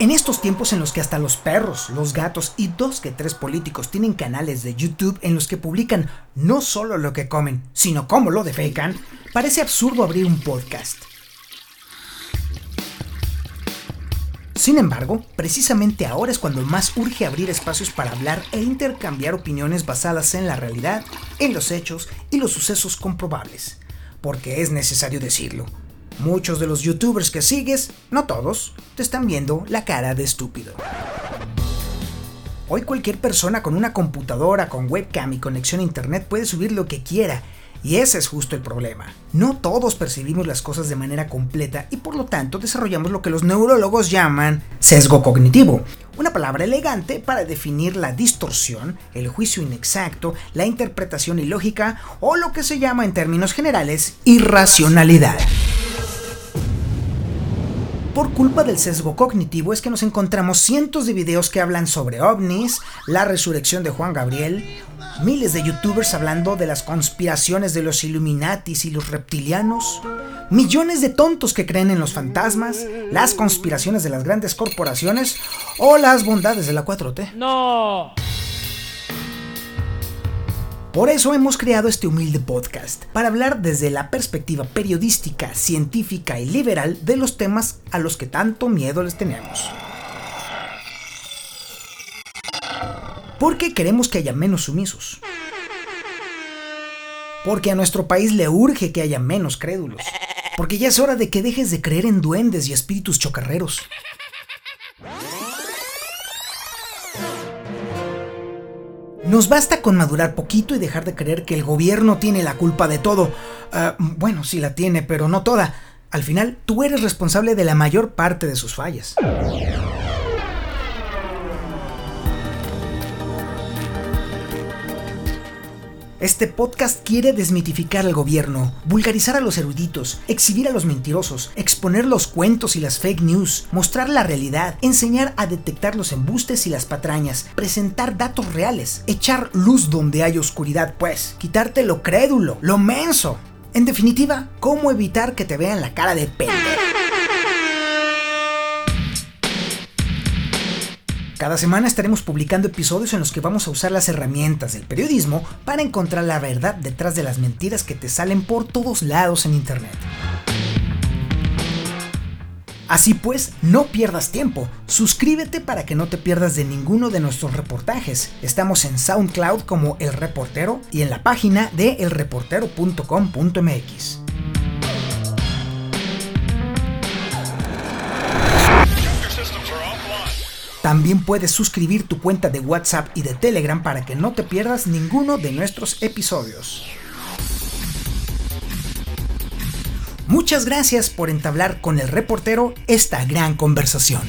En estos tiempos en los que hasta los perros, los gatos y dos que tres políticos tienen canales de YouTube en los que publican no solo lo que comen, sino cómo lo defecan, parece absurdo abrir un podcast. Sin embargo, precisamente ahora es cuando más urge abrir espacios para hablar e intercambiar opiniones basadas en la realidad, en los hechos y los sucesos comprobables. Porque es necesario decirlo, Muchos de los youtubers que sigues, no todos, te están viendo la cara de estúpido. Hoy cualquier persona con una computadora, con webcam y conexión a internet puede subir lo que quiera, y ese es justo el problema. No todos percibimos las cosas de manera completa y por lo tanto desarrollamos lo que los neurólogos llaman sesgo cognitivo, una palabra elegante para definir la distorsión, el juicio inexacto, la interpretación ilógica o lo que se llama en términos generales irracionalidad. Por culpa del sesgo cognitivo es que nos encontramos cientos de videos que hablan sobre ovnis, la resurrección de Juan Gabriel, miles de youtubers hablando de las conspiraciones de los Illuminatis y los reptilianos, millones de tontos que creen en los fantasmas, las conspiraciones de las grandes corporaciones o las bondades de la 4T. No. Por eso hemos creado este humilde podcast, para hablar desde la perspectiva periodística, científica y liberal de los temas a los que tanto miedo les tenemos. Porque queremos que haya menos sumisos. Porque a nuestro país le urge que haya menos crédulos. Porque ya es hora de que dejes de creer en duendes y espíritus chocarreros. Nos basta con madurar poquito y dejar de creer que el gobierno tiene la culpa de todo. Ah, bueno, sí la tiene, pero no toda. Al final, tú eres responsable de la mayor parte de sus fallas. Este podcast quiere desmitificar al gobierno, vulgarizar a los eruditos, exhibir a los mentirosos, exponer los cuentos y las fake news, mostrar la realidad, enseñar a detectar los embustes y las patrañas, presentar datos reales, echar luz donde hay oscuridad, pues, quitarte lo crédulo, lo menso. En definitiva, cómo evitar que te vean la cara de pendejo. Cada semana estaremos publicando episodios en los que vamos a usar las herramientas del periodismo para encontrar la verdad detrás de las mentiras que te salen por todos lados en Internet. Así pues, no pierdas tiempo. Suscríbete para que no te pierdas de ninguno de nuestros reportajes. Estamos en SoundCloud como El Reportero y en la página de elreportero.com.mx. También puedes suscribir tu cuenta de WhatsApp y de Telegram para que no te pierdas ninguno de nuestros episodios. Muchas gracias por entablar con el reportero esta gran conversación.